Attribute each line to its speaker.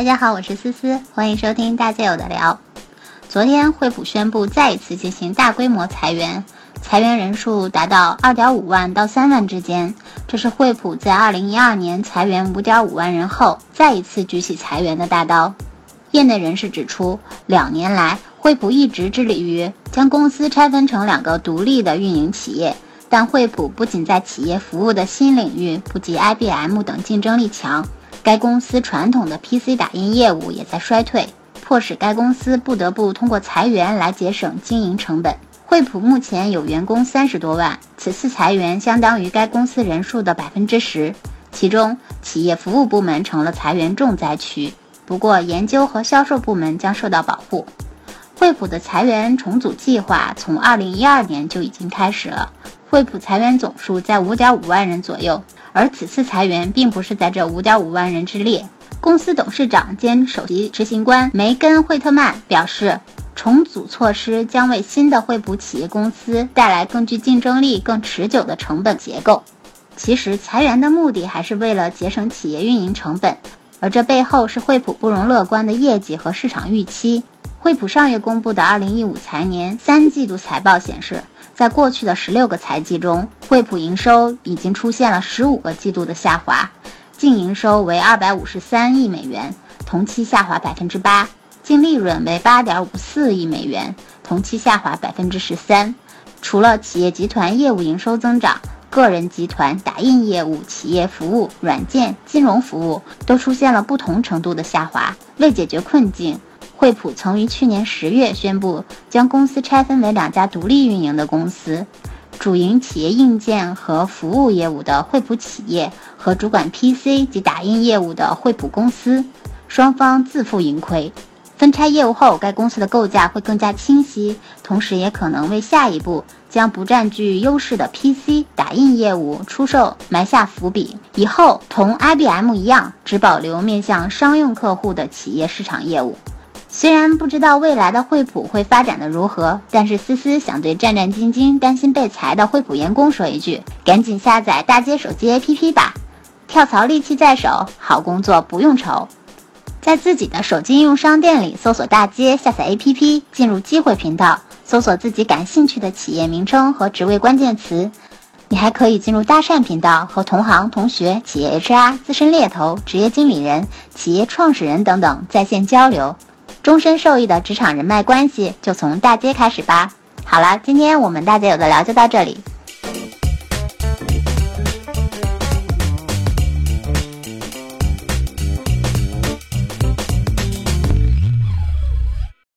Speaker 1: 大家好，我是思思，欢迎收听大家有的聊。昨天，惠普宣布再一次进行大规模裁员，裁员人数达到二点五万到三万之间。这是惠普在二零一二年裁员五点五万人后，再一次举起裁员的大刀。业内人士指出，两年来，惠普一直致力于将公司拆分成两个独立的运营企业。但惠普不仅在企业服务的新领域不及 IBM 等竞争力强，该公司传统的 PC 打印业务也在衰退，迫使该公司不得不通过裁员来节省经营成本。惠普目前有员工三十多万，此次裁员相当于该公司人数的百分之十，其中企业服务部门成了裁员重灾区。不过，研究和销售部门将受到保护。惠普的裁员重组计划从二零一二年就已经开始了。惠普裁员总数在五点五万人左右，而此次裁员并不是在这五点五万人之列。公司董事长兼首席执行官梅根·惠特曼表示，重组措施将为新的惠普企业公司带来更具竞争力、更持久的成本结构。其实，裁员的目的还是为了节省企业运营成本，而这背后是惠普不容乐观的业绩和市场预期。惠普上月公布的二零一五财年三季度财报显示。在过去的十六个财季中，惠普营收已经出现了十五个季度的下滑，净营收为二百五十三亿美元，同期下滑百分之八；净利润为八点五四亿美元，同期下滑百分之十三。除了企业集团业务营收增长，个人集团打印业务、企业服务、软件、金融服务都出现了不同程度的下滑。为解决困境。惠普曾于去年十月宣布，将公司拆分为两家独立运营的公司：主营企业硬件和服务业务的惠普企业和主管 PC 及打印业务的惠普公司。双方自负盈亏。分拆业务后，该公司的构架会更加清晰，同时也可能为下一步将不占据优势的 PC 打印业务出售埋下伏笔。以后同 IBM 一样，只保留面向商用客户的企业市场业务。虽然不知道未来的惠普会发展的如何，但是思思想对战战兢兢、担心被裁的惠普员工说一句：赶紧下载大街手机 APP 吧！跳槽利器在手，好工作不用愁。在自己的手机应用商店里搜索大街，下载 APP，进入机会频道，搜索自己感兴趣的企业名称和职位关键词。你还可以进入搭讪频道，和同行、同学、企业 HR、资深猎头、职业经理人、企业创始人等等在线交流。终身受益的职场人脉关系，就从大街开始吧。好了，今天我们大家有的聊就到这里。